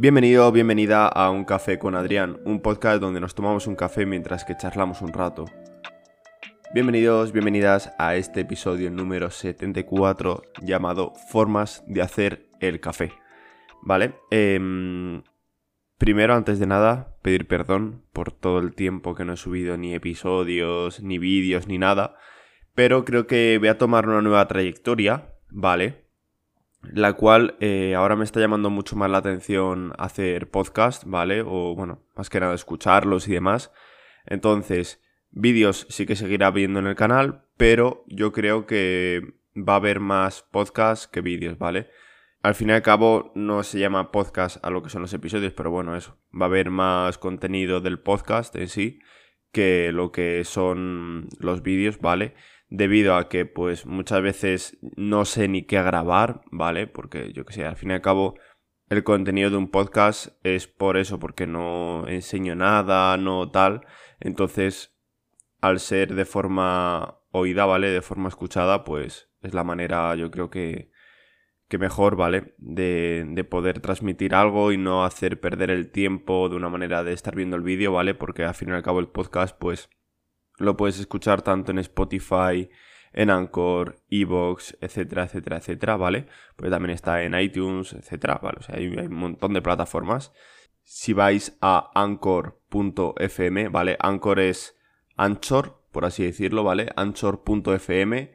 Bienvenido, bienvenida a Un Café con Adrián, un podcast donde nos tomamos un café mientras que charlamos un rato. Bienvenidos, bienvenidas a este episodio número 74 llamado Formas de hacer el café. ¿Vale? Em, primero, antes de nada, pedir perdón por todo el tiempo que no he subido ni episodios, ni vídeos, ni nada. Pero creo que voy a tomar una nueva trayectoria, ¿vale? La cual eh, ahora me está llamando mucho más la atención hacer podcast, ¿vale? O bueno, más que nada escucharlos y demás. Entonces, vídeos sí que seguirá viendo en el canal, pero yo creo que va a haber más podcast que vídeos, ¿vale? Al fin y al cabo no se llama podcast a lo que son los episodios, pero bueno, eso. Va a haber más contenido del podcast en sí que lo que son los vídeos, ¿vale? Debido a que pues muchas veces no sé ni qué grabar, ¿vale? Porque yo que sé, al fin y al cabo el contenido de un podcast es por eso, porque no enseño nada, no tal. Entonces, al ser de forma oída, ¿vale? De forma escuchada, pues es la manera, yo creo que, que mejor, ¿vale? De, de poder transmitir algo y no hacer perder el tiempo de una manera de estar viendo el vídeo, ¿vale? Porque al fin y al cabo el podcast, pues lo puedes escuchar tanto en Spotify, en Anchor, Evox, etcétera, etcétera, etcétera, ¿vale? Pues también está en iTunes, etcétera, ¿vale? O sea, hay, un montón de plataformas. Si vais a anchor.fm, ¿vale? Anchor es Anchor, por así decirlo, ¿vale? Anchor.fm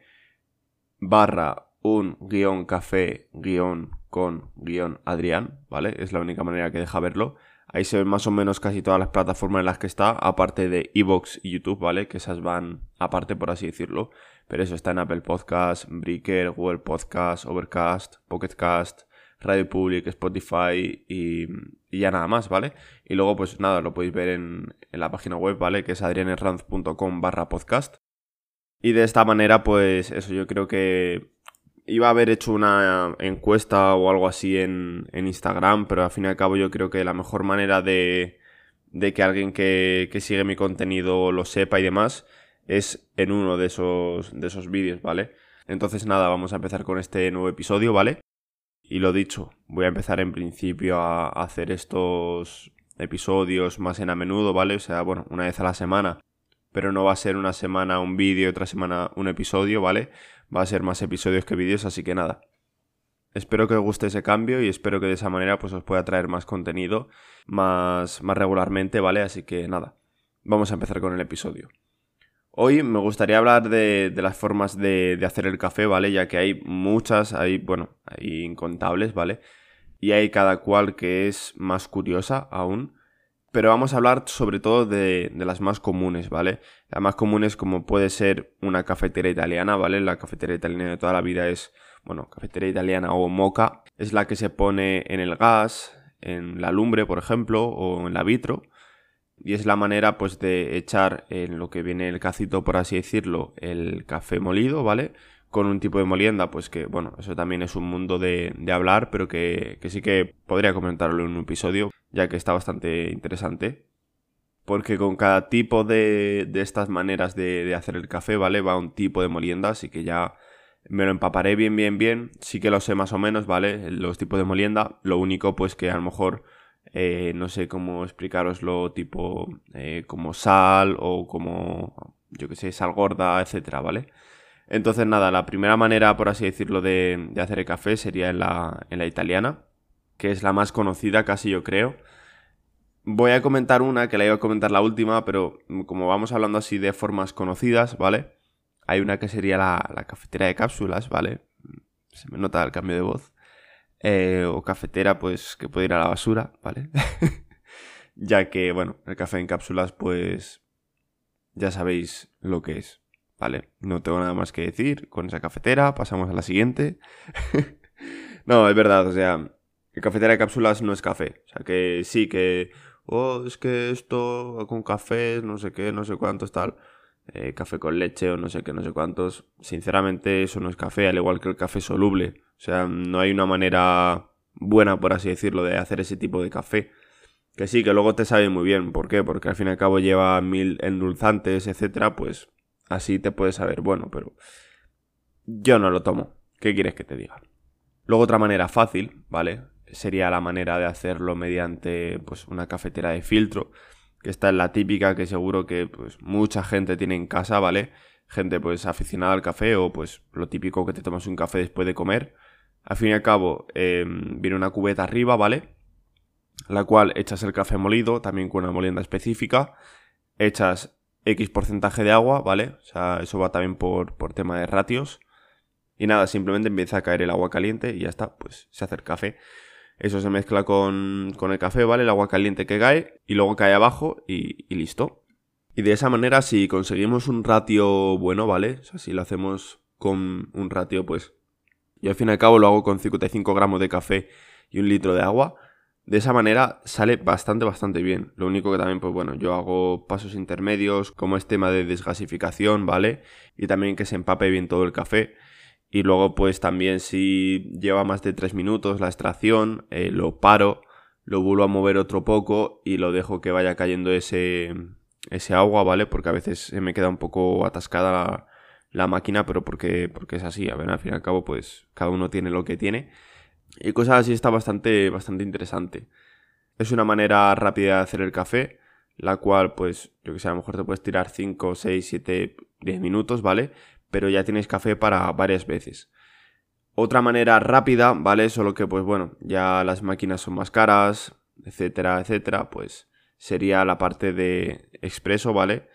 barra un guion café guion con guion Adrián, ¿vale? Es la única manera que deja verlo. Ahí se ven más o menos casi todas las plataformas en las que está, aparte de Evox y YouTube, ¿vale? Que esas van aparte, por así decirlo. Pero eso está en Apple Podcast, Breaker, Google Podcast, Overcast, Pocketcast, Radio Public, Spotify y, ya nada más, ¿vale? Y luego, pues nada, lo podéis ver en, la página web, ¿vale? Que es adrianerranz.com barra podcast. Y de esta manera, pues eso, yo creo que iba a haber hecho una encuesta o algo así en, Instagram, pero al fin y al cabo yo creo que la mejor manera de, de que alguien que, que, sigue mi contenido lo sepa y demás es en uno de esos, de esos vídeos, ¿vale? Entonces nada, vamos a empezar con este nuevo episodio, ¿vale? Y lo dicho, voy a empezar en principio a hacer estos episodios más en a menudo, ¿vale? O sea, bueno, una vez a la semana, pero no va a ser una semana un vídeo, otra semana un episodio, ¿vale? Va a ser más episodios que vídeos, así que nada. Espero que os guste ese cambio y espero que de esa manera pues os pueda traer más contenido más, más regularmente, ¿vale? Así que nada, vamos a empezar con el episodio. Hoy me gustaría hablar de, las formas de, de, hacer el café, ¿vale? Ya que hay muchas, hay, bueno, hay incontables, ¿vale? Y hay cada cual que es más curiosa aún. Pero vamos a hablar sobre todo de, las más comunes, ¿vale? Las más comunes como puede ser una cafetera italiana, ¿vale? La cafetera italiana de toda la vida es, bueno, cafetera italiana o moca. Es la que se pone en el gas, en la lumbre, por ejemplo, o en la vitro. Y es la manera, pues, de echar en lo que viene el cacito, por así decirlo, el café molido, ¿vale? Con un tipo de molienda, pues que, bueno, eso también es un mundo de, hablar, pero que, sí que podría comentarlo en un episodio, ya que está bastante interesante. Porque con cada tipo de, de estas maneras de, hacer el café, ¿vale? Va un tipo de molienda, así que ya me lo empaparé bien, bien, bien. Sí que lo sé más o menos, ¿vale? Los tipos de molienda. Lo único, pues que a lo mejor eh, no sé cómo explicaroslo, tipo eh, como sal o como, yo que sé, sal gorda, etcétera, ¿vale? Entonces, nada, la primera manera, por así decirlo, de, hacer el café sería en la, en la italiana, que es la más conocida, casi yo creo. Voy a comentar una, que la iba a comentar la última, pero como vamos hablando así de formas conocidas, ¿vale? Hay una que sería la, cafetera de cápsulas, ¿vale? Se me nota el cambio de voz. Eh, o cafetera, pues, que puede ir a la basura, ¿vale? ya que, bueno, el café en cápsulas, pues, ya sabéis lo que es. Vale, no tengo nada más que decir con esa cafetera, pasamos a la siguiente. no, es verdad, o sea, cafetera de cápsulas no es café. O sea, que sí, que, oh, es que esto con café, no sé qué, no sé cuántos, tal. Eh, café con leche o no sé qué, no sé cuántos. Sinceramente, eso no es café, al igual que el café soluble. O sea, no hay una manera buena, por así decirlo, de hacer ese tipo de café. Que sí, que luego te sabe muy bien. ¿Por qué? Porque al fin y al cabo lleva mil endulzantes, etcétera, pues Así te puedes saber, bueno, pero yo no lo tomo. ¿Qué quieres que te diga? Luego otra manera fácil, ¿vale? sería la manera de hacerlo mediante pues, una cafetera de filtro, que esta es la típica que seguro que pues, mucha gente tiene en casa, ¿vale? Gente pues aficionada al café o pues lo típico que te tomas un café después de comer. Al fin y al cabo, em, viene una cubeta arriba, ¿vale? La cual echas el café molido, también con una molienda específica. Echas X porcentaje de agua, ¿vale? O sea, eso va también por, por tema de ratios. Y nada, simplemente empieza a caer el agua caliente y ya está, pues se hace el café. Eso se mezcla con, con el café, ¿vale? El agua caliente que cae y luego cae abajo y, y, listo. Y de esa manera, si conseguimos un ratio bueno, ¿vale? O sea, si lo hacemos con un ratio, pues... Yo al fin y al cabo lo hago con 55 gramos de café y un litro de agua. De esa manera sale bastante, bastante bien. Lo único que también, pues bueno, yo hago pasos intermedios, como es tema de desgasificación, ¿vale? Y también que se empape bien todo el café. Y luego pues también si lleva más de 3 minutos la extracción, eh, lo paro, lo vuelvo a mover otro poco y lo dejo que vaya cayendo ese, ese agua, ¿vale? Porque a veces se me queda un poco atascada la, la máquina, pero porque, porque es así, a ver, al fin y al cabo pues cada uno tiene lo que tiene. Y cosas así está bastante, bastante interesante. Es una manera rápida de hacer el café, la cual pues yo que sé, a lo mejor te puedes tirar 5, 6, 7, 10 minutos, ¿vale? pero ya tienes café para varias veces. Otra manera rápida, ¿vale? Solo que, pues bueno, ya las máquinas son más caras, etcétera, etcétera, pues sería la parte de expreso, ¿vale?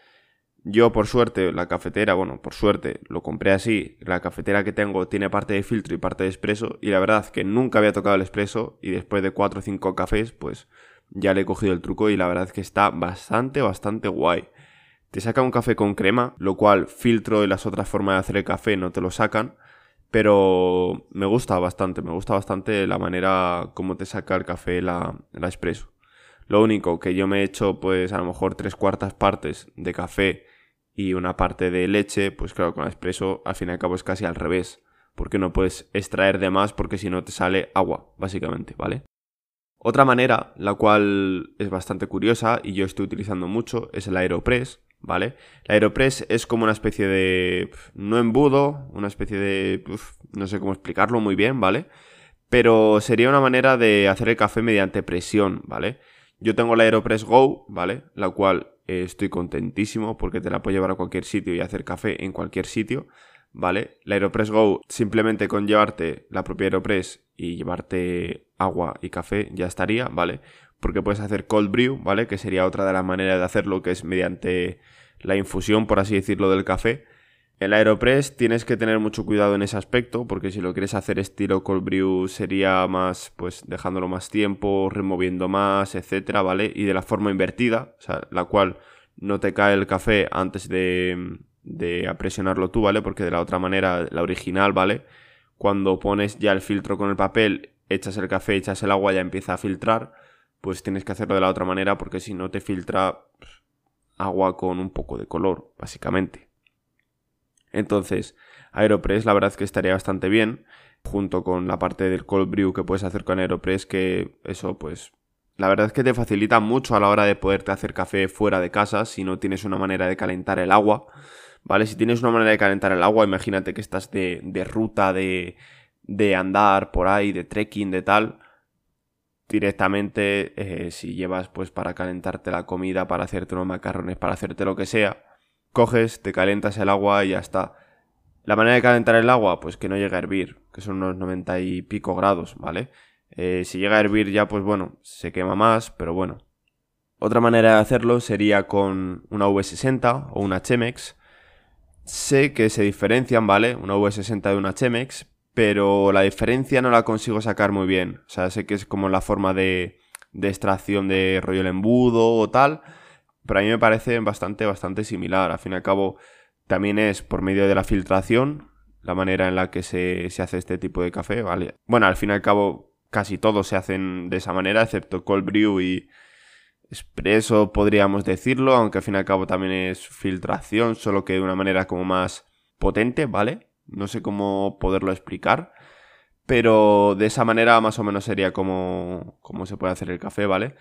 Yo, por suerte, la cafetera, bueno, por suerte, lo compré así. La cafetera que tengo tiene parte de filtro y parte de expreso. Y la verdad que nunca había tocado el expreso. Y después de 4 o 5 cafés, pues ya le he cogido el truco. Y la verdad que está bastante, bastante guay. Te saca un café con crema, lo cual filtro y las otras formas de hacer el café no te lo sacan. Pero me gusta bastante, me gusta bastante la manera como te saca el café la, la expreso. Lo único que yo me he hecho, pues a lo mejor tres cuartas partes de café y una parte de leche, pues claro, con expreso al fin y al cabo es casi al revés. Porque no puedes extraer de más porque si no te sale agua, básicamente, ¿vale? Otra manera, la cual es bastante curiosa y yo estoy utilizando mucho, es el Aeropress. ¿vale? La Aeropress es como una especie de... no embudo, una especie de... no sé cómo explicarlo muy bien, ¿vale? Pero sería una manera de hacer el café mediante presión, ¿vale? Yo tengo la Aeropress Go, ¿vale? La cual estoy contentísimo porque te la puedo llevar a cualquier sitio y hacer café en cualquier sitio, ¿vale? La Aeropress Go, simplemente con llevarte la propia Aeropress y llevarte agua y café ya estaría, ¿vale? porque puedes hacer cold brew, ¿vale? Que sería otra de las maneras de hacerlo, que es mediante la infusión, por así decirlo, del café. El Aeropress tienes que tener mucho cuidado en ese aspecto, porque si lo quieres hacer estilo cold brew sería más, pues dejándolo más tiempo, removiendo más, etcétera, ¿vale? Y de la forma invertida, o sea, la cual no te cae el café antes de, de apresionarlo tú, ¿vale? Porque de la otra manera, la original, ¿vale? Cuando pones ya el filtro con el papel, echas el café, echas el agua, ya empieza a filtrar pues tienes que hacerlo de la otra manera porque si no te filtra pues, agua con un poco de color, básicamente. Entonces, Aeropress la verdad es que estaría bastante bien, junto con la parte del cold brew que puedes hacer con Aeropress, que eso pues la verdad es que te facilita mucho a la hora de poderte hacer café fuera de casa si no tienes una manera de calentar el agua. ¿Vale? Si tienes una manera de calentar el agua, imagínate que estás de, de ruta, de, de andar por ahí, de trekking, de tal directamente eh, si llevas pues para calentarte la comida, para hacerte unos macarrones, para hacerte lo que sea, coges, te calientas el agua y ya está. La manera de calentar el agua, pues que no llegue a hervir, que son unos 90 y pico grados, ¿vale? Eh, si llega a hervir ya, pues bueno, se quema más, pero bueno. Otra manera de hacerlo sería con una V60 o una Chemex. Sé que se diferencian, ¿vale? Una V60 de una Chemex, pero la diferencia no la consigo sacar muy bien. O sea, sé que es como la forma de, de extracción de rollo el embudo o tal, pero a mí me parece bastante, bastante similar. Al fin y al cabo, también es por medio de la filtración, la manera en la que se, se hace este tipo de café, ¿vale? Bueno, al fin y al cabo, casi todos se hacen de esa manera, excepto cold brew y expreso, podríamos decirlo, aunque al fin y al cabo también es filtración, solo que de una manera como más potente, ¿vale? No sé cómo poderlo explicar. Pero de esa manera más o menos sería como, se puede hacer el café, ¿vale?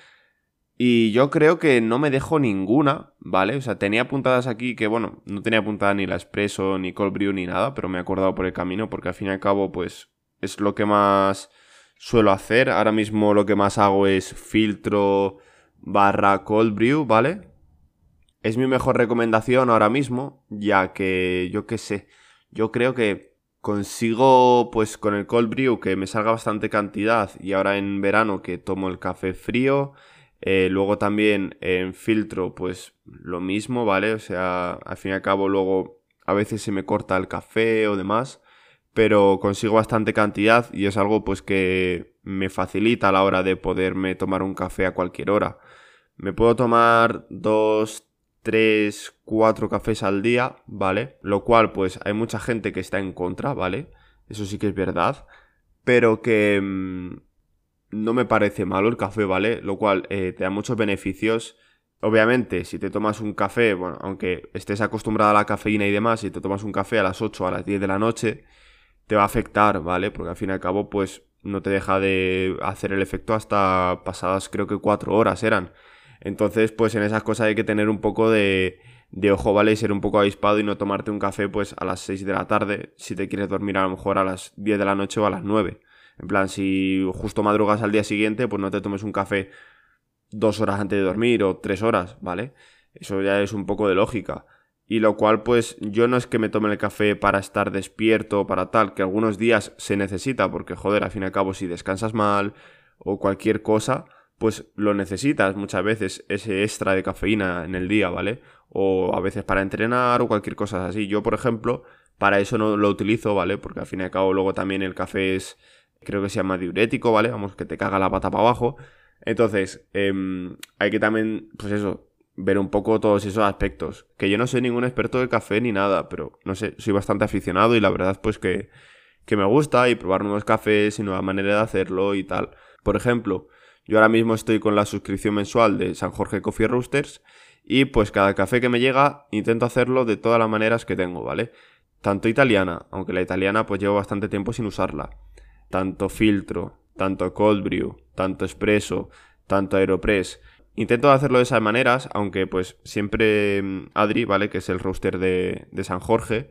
Y yo creo que no me dejo ninguna, ¿vale? O sea, tenía apuntadas aquí que, bueno, no tenía apuntada ni la Espresso, ni Cold Brew, ni nada, pero me he acordado por el camino porque al fin y al cabo, pues, es lo que más suelo hacer. Ahora mismo lo que más hago es filtro barra cold brew, ¿vale? Es mi mejor recomendación ahora mismo, ya que yo qué sé, yo creo que consigo pues con el cold brew que me salga bastante cantidad y ahora en verano que tomo el café frío, eh, luego también en filtro pues lo mismo, ¿vale? O sea, al fin y al cabo luego a veces se me corta el café o demás, pero consigo bastante cantidad y es algo pues que me facilita a la hora de poderme tomar un café a cualquier hora. Me puedo tomar dos, tres, cuatro cafés al día, ¿vale? Lo cual, pues hay mucha gente que está en contra, ¿vale? Eso sí que es verdad. Pero que mm, no me parece malo el café, ¿vale? Lo cual eh, te da muchos beneficios. Obviamente, si te tomas un café, bueno, aunque estés acostumbrado a la cafeína y demás, si te tomas un café a las 8 o a las 10 de la noche, te va a afectar, ¿vale? Porque al fin y al cabo, pues no te deja de hacer el efecto hasta pasadas, creo que 4 horas eran. Entonces, pues en esas cosas hay que tener un poco de, de ojo, ¿vale? Y ser un poco avispado y no tomarte un café pues a las 6 de la tarde si te quieres dormir a lo mejor a las 10 de la noche o a las 9. En plan, si justo madrugas al día siguiente, pues no te tomes un café dos horas antes de dormir o tres horas, ¿vale? Eso ya es un poco de lógica. Y lo cual, pues yo no es que me tome el café para estar despierto o para tal, que algunos días se necesita, porque joder, al fin y al cabo, si descansas mal o cualquier cosa, pues lo necesitas muchas veces, ese extra de cafeína en el día, ¿vale? O a veces para entrenar o cualquier cosa así. Yo, por ejemplo, para eso no lo utilizo, ¿vale? Porque al fin y al cabo luego también el café es, creo que se llama diurético, ¿vale? Vamos, que te caga la pata para abajo. Entonces, em, hay que también, pues eso, ver un poco todos esos aspectos. Que yo no soy ningún experto de café ni nada, pero no sé, soy bastante aficionado y la verdad pues que, que me gusta y probar nuevos cafés y nueva manera de hacerlo y tal. Por ejemplo, yo ahora mismo estoy con la suscripción mensual de San Jorge Coffee Roasters y pues cada café que me llega intento hacerlo de todas las maneras que tengo, ¿vale? Tanto italiana, aunque la italiana pues llevo bastante tiempo sin usarla. Tanto filtro, tanto cold brew, tanto espresso, tanto aeropress. Intento hacerlo de esas maneras, aunque pues siempre mm, Adri, ¿vale? Que es el roaster de, de San Jorge,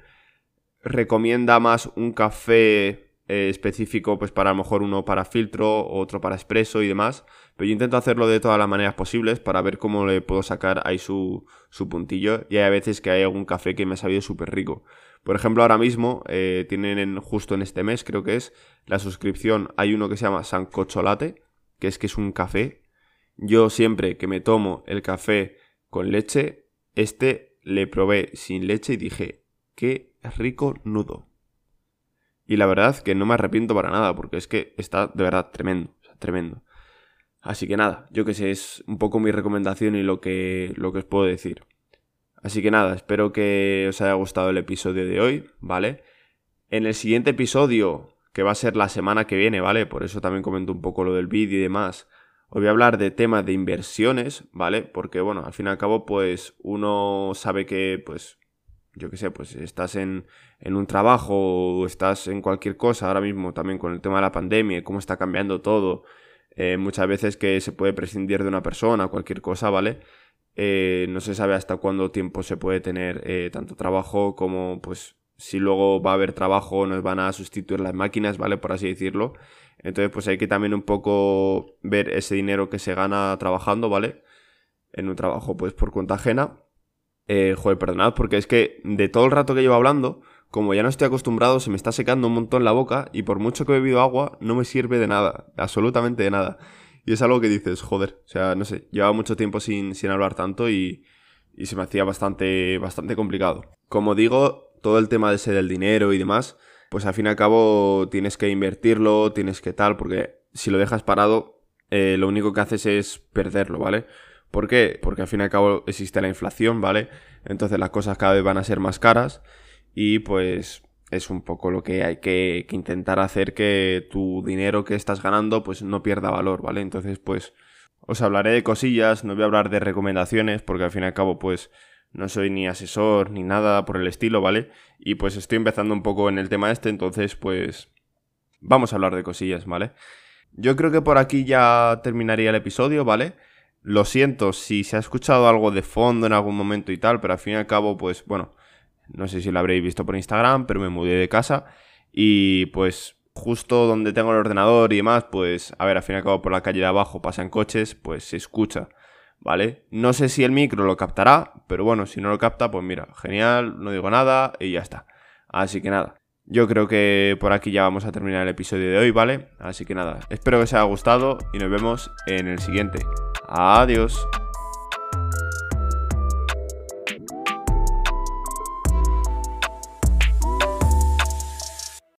recomienda más un café eh, específico, pues para a lo mejor uno para filtro, otro para expreso y demás. Pero yo intento hacerlo de todas las maneras posibles para ver cómo le puedo sacar ahí su, su puntillo. Y hay veces que hay algún café que me ha sabido súper rico. Por ejemplo, ahora mismo eh, tienen justo en este mes, creo que es, la suscripción. Hay uno que se llama Sancocholate, que es que es un café. Yo siempre que me tomo el café con leche, este le probé sin leche y dije, qué rico nudo. Y la verdad que no me arrepiento para nada, porque es que está de verdad tremendo, tremendo. Así que nada, yo que sé, es un poco mi recomendación y lo que, lo que os puedo decir. Así que nada, espero que os haya gustado el episodio de hoy, ¿vale? En el siguiente episodio, que va a ser la semana que viene, ¿vale? Por eso también comento un poco lo del vídeo y demás. Os voy a hablar de temas de inversiones, ¿vale? Porque bueno, al fin y al cabo, pues uno sabe que, pues, yo qué sé, pues estás en, en, un trabajo o estás en cualquier cosa ahora mismo también con el tema de la pandemia y cómo está cambiando todo, eh, muchas veces que se puede prescindir de una persona, cualquier cosa, ¿vale? Eh, no se sabe hasta cuándo tiempo se puede tener eh, tanto trabajo como pues si luego va a haber trabajo nos van a sustituir las máquinas, ¿vale? Por así decirlo. Entonces pues hay que también un poco ver ese dinero que se gana trabajando, ¿vale? En un trabajo pues por cuenta ajena eh, joder, perdonad, porque es que de todo el rato que llevo hablando, como ya no estoy acostumbrado, se me está secando un montón la boca y por mucho que he bebido agua, no me sirve de nada, absolutamente de nada. Y es algo que dices, joder, o sea, no sé, llevaba mucho tiempo sin, sin hablar tanto y, y se me hacía bastante, bastante complicado. Como digo, todo el tema de ese del dinero y demás, pues al fin y al cabo tienes que invertirlo, tienes que tal, porque si lo dejas parado, eh, lo único que haces es perderlo, ¿vale? ¿Por qué? Porque al fin y al cabo existe la inflación, ¿vale? Entonces las cosas cada vez van a ser más caras y pues es un poco lo que hay que, intentar hacer que tu dinero que estás ganando pues no pierda valor, ¿vale? Entonces pues os hablaré de cosillas, no voy a hablar de recomendaciones porque al fin y al cabo pues no soy ni asesor ni nada por el estilo, ¿vale? Y pues estoy empezando un poco en el tema este, entonces pues vamos a hablar de cosillas, ¿vale? Yo creo que por aquí ya terminaría el episodio, ¿vale? Lo siento si se ha escuchado algo de fondo en algún momento y tal, pero al fin y al cabo, pues bueno, no sé si lo habréis visto por Instagram, pero me mudé de casa y pues justo donde tengo el ordenador y demás, pues a ver, al fin y al cabo por la calle de abajo pasan coches, pues se escucha, ¿vale? No sé si el micro lo captará, pero bueno, si no lo capta, pues mira, genial, no digo nada y ya está. Así que nada, yo creo que por aquí ya vamos a terminar el episodio de hoy, ¿vale? Así que nada, espero que os haya gustado y nos vemos en el siguiente. Adiós.